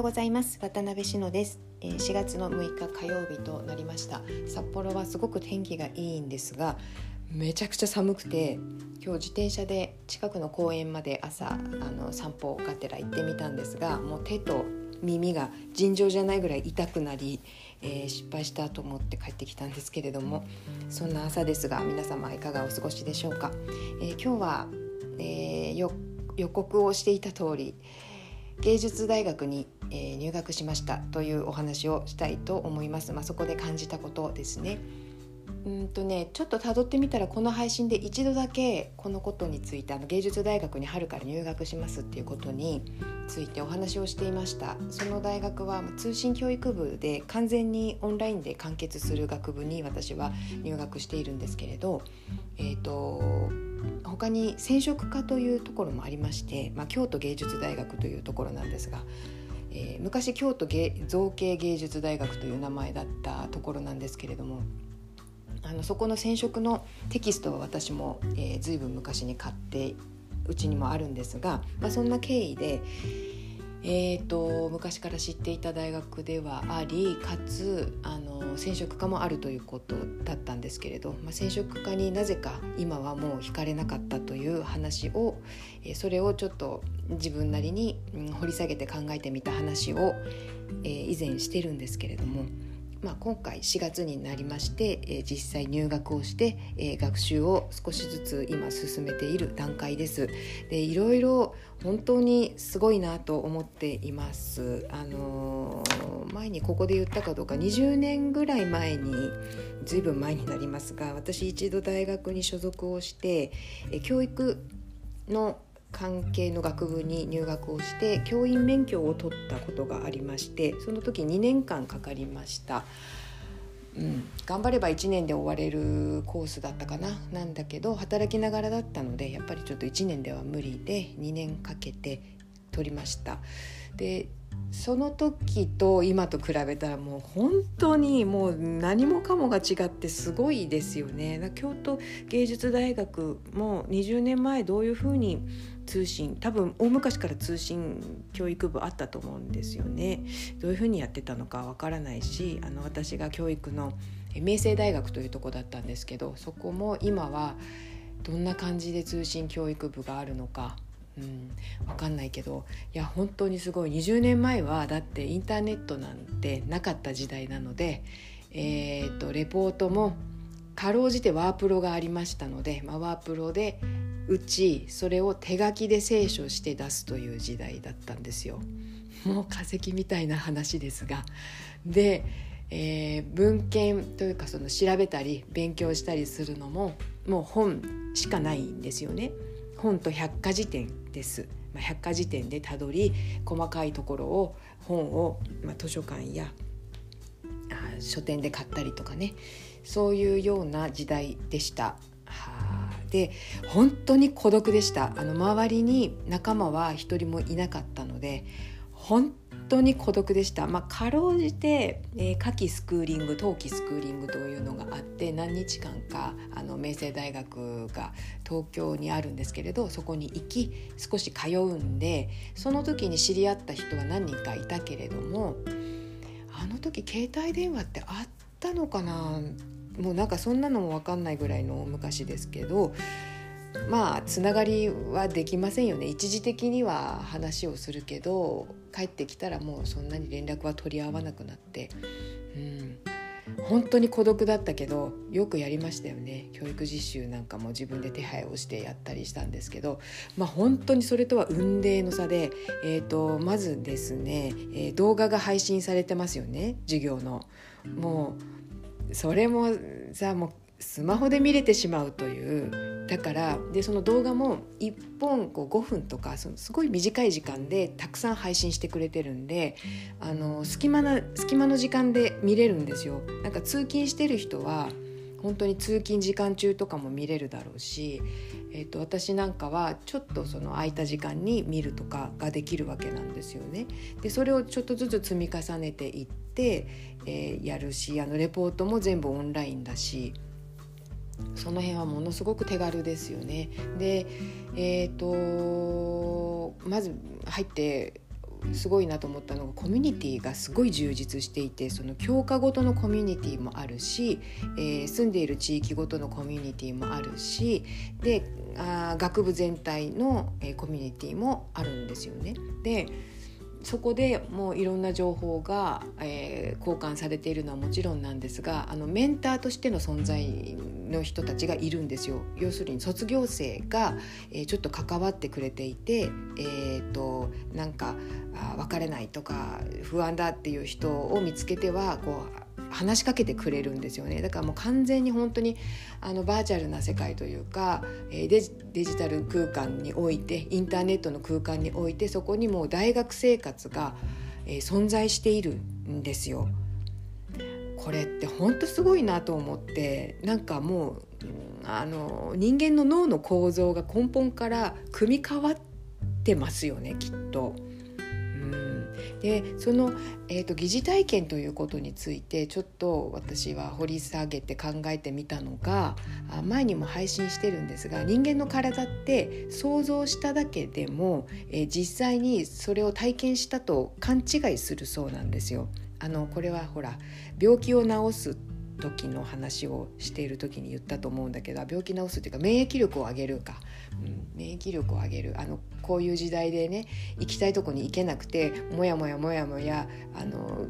ようございます。渡辺志乃です。えー4月の6日火曜日となりました。札幌はすごく天気がいいんですがめちゃくちゃ寒くて今日自転車で近くの公園まで朝あの散歩がてら行ってみたんですがもう手と耳が尋常じゃないぐらい痛くなり、えー失敗したと思って帰ってきたんですけれどもそんな朝ですが皆様いかがお過ごしでしょうか、えー今日は、え予告をしていた通り芸術大学に、えー入学しましたというお話をしたいと思います、まあ、そこで感じたことですね。うんとねちょっと辿ってみたらこの配信で一度だけこのことについてあの芸術大学に春から入学しますっていうことについてお話をしていました。その大学は通信教育部で完全にオンラインで完結する学部に私は入学しているんですけれどえー、と他に染色科というところもありまして、まあ、京都芸術大学というところなんですが、えー昔京都造形芸術大学という名前だったところなんですけれどもあのそこの染色のテキストは私も、えー、随分昔に買ってうちにもあるんですが、まあ、そんな経緯で、えー、と昔から知っていた大学ではありかつあの染色科もあるということだったんですけれど、まあ、染色科になぜか今はもう惹かれなかったという話を、えーそれをちょっと自分なりに、うん掘り下げて考えてみた話を、えー以前してるんですけれども。まあ、今回4月になりまして、えー実際入学をして、えー学習を少しずつ今進めている段階です。でいろいろ本当にすごいなと思っています。あのー前にここで言ったかどうか20年ぐらい前にずいぶん前になりますが私一度大学に所属をしてえー教育の関係の学部に入学をして教員免許を取ったことがありましてその時2年間かかりました、うん、頑張れば1年で終われるコースだったかななんだけど働きながらだったのでやっぱりちょっと1年では無理で2年かけて取りましたでその時と今と比べたらもう本当にもう何もかもが違ってすごいですよね。京都芸術大学も20年前どういうふうに通信多分大昔から通信教育部あったと思うんですよね。どういうふうにやってたのかわからないしあの私が教育の明星大学というとこだったんですけどそこも今はどんな感じで通信教育部があるのかうん、わかんないけどいや本当にすごい20年前はだってインターネットなんてなかった時代なので、えー、とレポートもかろうじてワープロがありましたので、まあ、ワープロで打ちそれを手書きで清書して出すという時代だったんですよ。もう化石みたいな話ですがで、えー文献というかその調べたり勉強したりするのももう本しかないんですよね。本と百科事典です、まあ、百科事典でたどり細かいところを本を、まあ、図書館やあ書店で買ったりとかねそういうような時代でした。で本当に孤独でした。あの周りに仲間は一人もいなかったので本当に孤独でした、まあ、かろうじて、えー夏季スクーリング冬季スクーリングというのがあって何日間かあの明星大学が東京にあるんですけれどそこに行き少し通うんでその時に知り合った人が何人かいたけれどもあの時携帯電話ってあったのかな？もうなんかそんなのも分かんないぐらいの昔ですけどまあつながりはできませんよね。一時的には話をするけど帰ってきたらもうそんなに連絡は取り合わなくなって、うん、本当に孤独だったけどよくやりましたよね。教育実習なんかも自分で手配をしてやったりしたんですけど、まあ、本当にそれとは雲泥の差で、えー、とまずですね、えー動画が配信されてますよね。授業の。もうそれもさもうスマホで見れてしまうというだからでその動画も1本こう5分とかそのすごい短い時間でたくさん配信してくれてるんであの隙間な隙間の時間で見れるんですよ。なんか通勤してる人は本当に通勤時間中とかも見れるだろうし、えー、と私なんかはちょっとその空いた時間に見るとかができるわけなんですよね。でそれをちょっとずつ積み重ねていって、えーやるしあのレポートも全部オンラインだしその辺はものすごく手軽ですよね。でえー、とまず入ってすごいなと思ったのがコミュニティがすごい充実していてその教科ごとのコミュニティもあるし、えー、住んでいる地域ごとのコミュニティもあるしであ学部全体の、えー、コミュニティもあるんですよね。でそこでもういろんな情報が、えー、交換されているのはもちろんなんですがあのメンターとしての存在の人たちがいるんですよ。要するに卒業生が、えー、ちょっと関わってくれていて、えーと、なんかあ別れないとか不安だっていう人を見つけてはこう話しかけてくれるんですよねだからもう完全に本当にあのバーチャルな世界というかデジデジタル空間においてインターネットの空間においてそこにもう大学生活が、え、存在しているんですよ。これって本当すごいなと思ってなんかもうあの人間の脳の構造が根本から組み替わってますよねきっと。でその、えーと、疑似体験ということについてちょっと私は掘り下げて考えてみたのが前にも配信してるんですが人間の体って想像しただけでも、えー、実際にそれを体験したと勘違いするそうなんですよ。あのこれはほら病気を治す時の話をしている時に言ったと思うんだけど病気治すっていうか免疫力を上げるか、うん、免疫力を上げる。あのこういう時代でね行きたいとこに行けなくてもやもやもやもやあの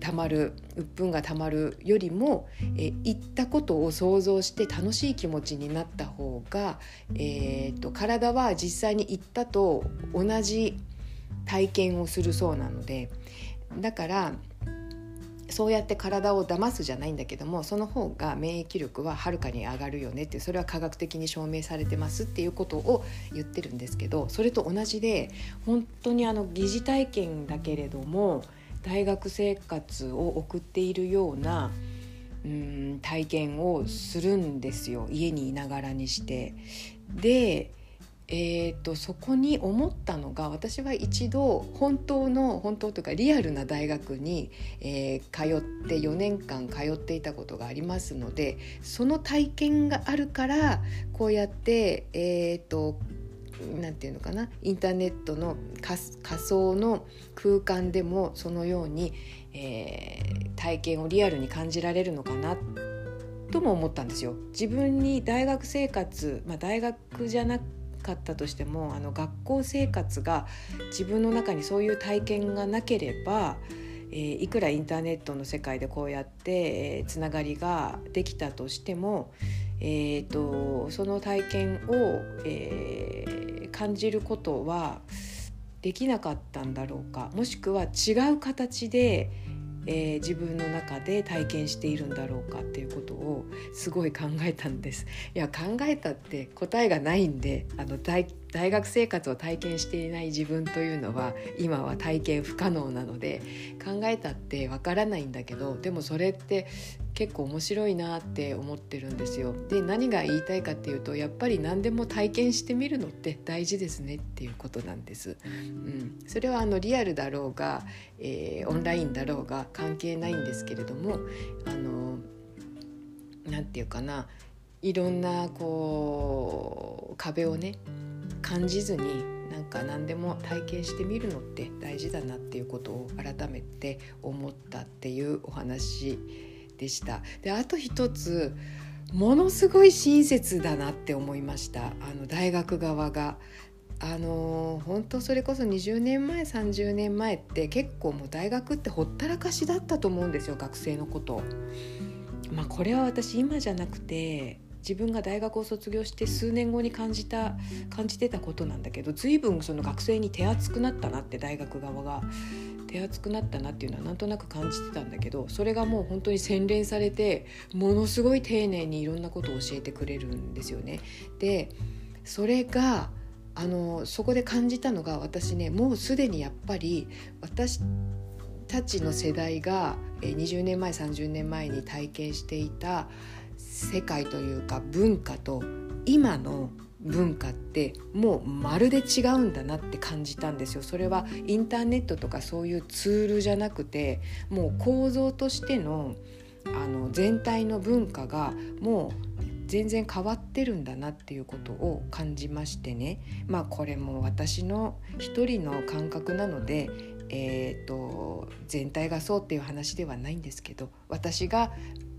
たまる鬱憤がたまるよりも、え行ったことを想像して楽しい気持ちになった方が、えーと体は実際に行ったと同じ体験をするそうなのでだからそうやって体を騙すじゃないんだけどもその方が免疫力ははるかに上がるよねってそれは科学的に証明されてますっていうことを言ってるんですけどそれと同じで本当にあの疑似体験だけれども大学生活を送っているようなうん体験をするんですよ家にいながらにして。でえーと、そこに思ったのが私は一度本当の本当というかリアルな大学に、えー、通って4年間通っていたことがありますのでその体験があるからこうやってえっ、ー、となんていうのかなインターネットの仮想の空間でもそのように、えー、体験をリアルに感じられるのかなとも思ったんですよ。自分に大学生活、まあ、大学じゃなくかったとしてもあの学校生活が自分の中にそういう体験がなければ、えー、いくらインターネットの世界でこうやって、えー、つながりができたとしても、えーと、その体験を、えー、感じることはできなかったんだろうかもしくは違う形で、えー、自分の中で体験しているんだろうかっていうことをすごい考えたんです。いや考えたって答えがないんであの大大学生活を体験していない自分というのは今は体験不可能なので考えたってわからないんだけどでもそれって結構面白いなって思ってるんですよ。で何が言いたいかっていうとやっぱり何でも体験してみるのって大事ですねっていうことなんです。うん、それはあのリアルだろうが、えー、オンラインだろうが関係ないんですけれどもあのなんていうかないろんなこう壁をね感じずになんか何でも体験してみるのって大事だなっていうことを改めて思ったっていうお話でした。であと一つものすごい親切だなって思いましたあの大学側が。あの本当それこそ20年前30年前って結構もう大学ってほったらかしだったと思うんですよ学生のこと。まあ、これは私今じゃなくて自分が大学を卒業して数年後に感じた感じてたことなんだけど随分その学生に手厚くなったなって大学側が手厚くなったなっていうのはなんとなく感じてたんだけどそれがもう本当に洗練されてものすごい丁寧にいろんなことを教えてくれるんですよね。でそれがあのそこで感じたのが私ねもうすでにやっぱり私たちの世代が20年前30年前に体験していた世界というか文化と今の文化ってもうまるで違うんだなって感じたんですよ。それはインターネットとかそういうツールじゃなくてもう構造としてのあの全体の文化がもう全然変わってるんだなっていうことを感じましてね。まあこれも私の一人の感覚なので、えーと、全体がそうっていう話ではないんですけど私が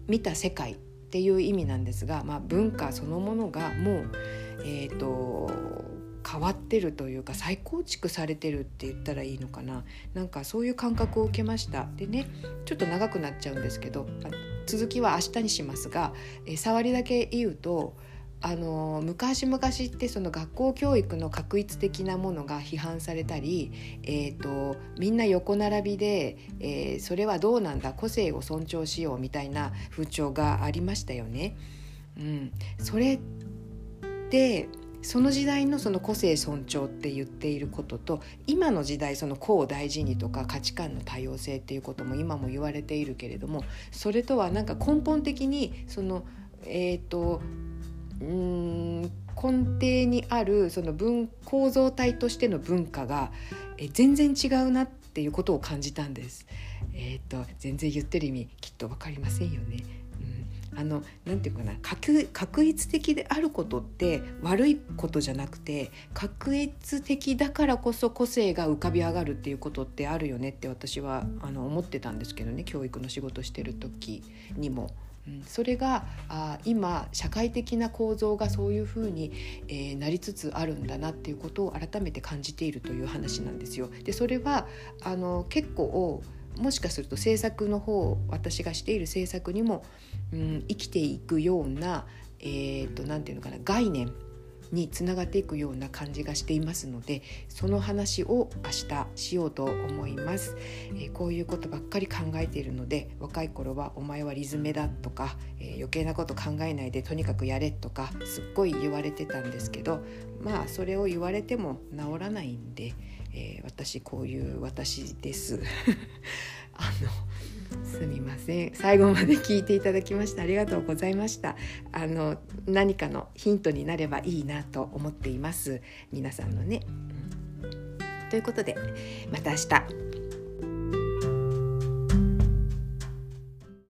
見た世界っていう意味なんですが、まあ、文化そのものがもう、えーと変わってるというか再構築されてるって言ったらいいのかな。なんかそういう感覚を受けました。でねちょっと長くなっちゃうんですけど続きは明日にしますが、え触りだけ言うとあの昔々ってその学校教育の確一的なものが批判されたり、えーと、みんな横並びで、えー、それはどうなんだ個性を尊重しようみたいな風潮がありましたよね。うん、それってその時代のその個性尊重って言っていることと今の時代その個を大事にとか価値観の多様性っていうことも今も言われているけれどもそれとはなんか根本的にそのえっ、ー、とうん根底にあるその文構造体としての文化がえ全然違うなっていうことを感じたんです。えっ、ー、と全然言ってる意味きっと分かりませんよね。うんあのなんていうかな確一的であることって悪いことじゃなくて確一的だからこそ個性が浮かび上がるっていうことってあるよねって私はあの思ってたんですけどね教育の仕事してる時にも。うん、それがあ今社会的な構造がそういうふうに、えー、なりつつあるんだなっていうことを改めて感じているという話なんですよ。でそれはあの結構もしかすると政策の方私がしている政策にも、うん、生きていくような何、えーと、て言うのかな概念につながっていくような感じがしていますのでその話を明日しようと思います、え、こういうことばっかり考えているので若い頃は「お前はリズムだ」とか、え、余計なこと考えないでとにかくやれとかすっごい言われてたんですけどまあそれを言われても治らないんで。えー、私こういう私です あのすみません。最後まで聞いていただきましてありがとうございました。あの何かのヒントになればいいなと思っています。皆さんのね、ということでまた明日。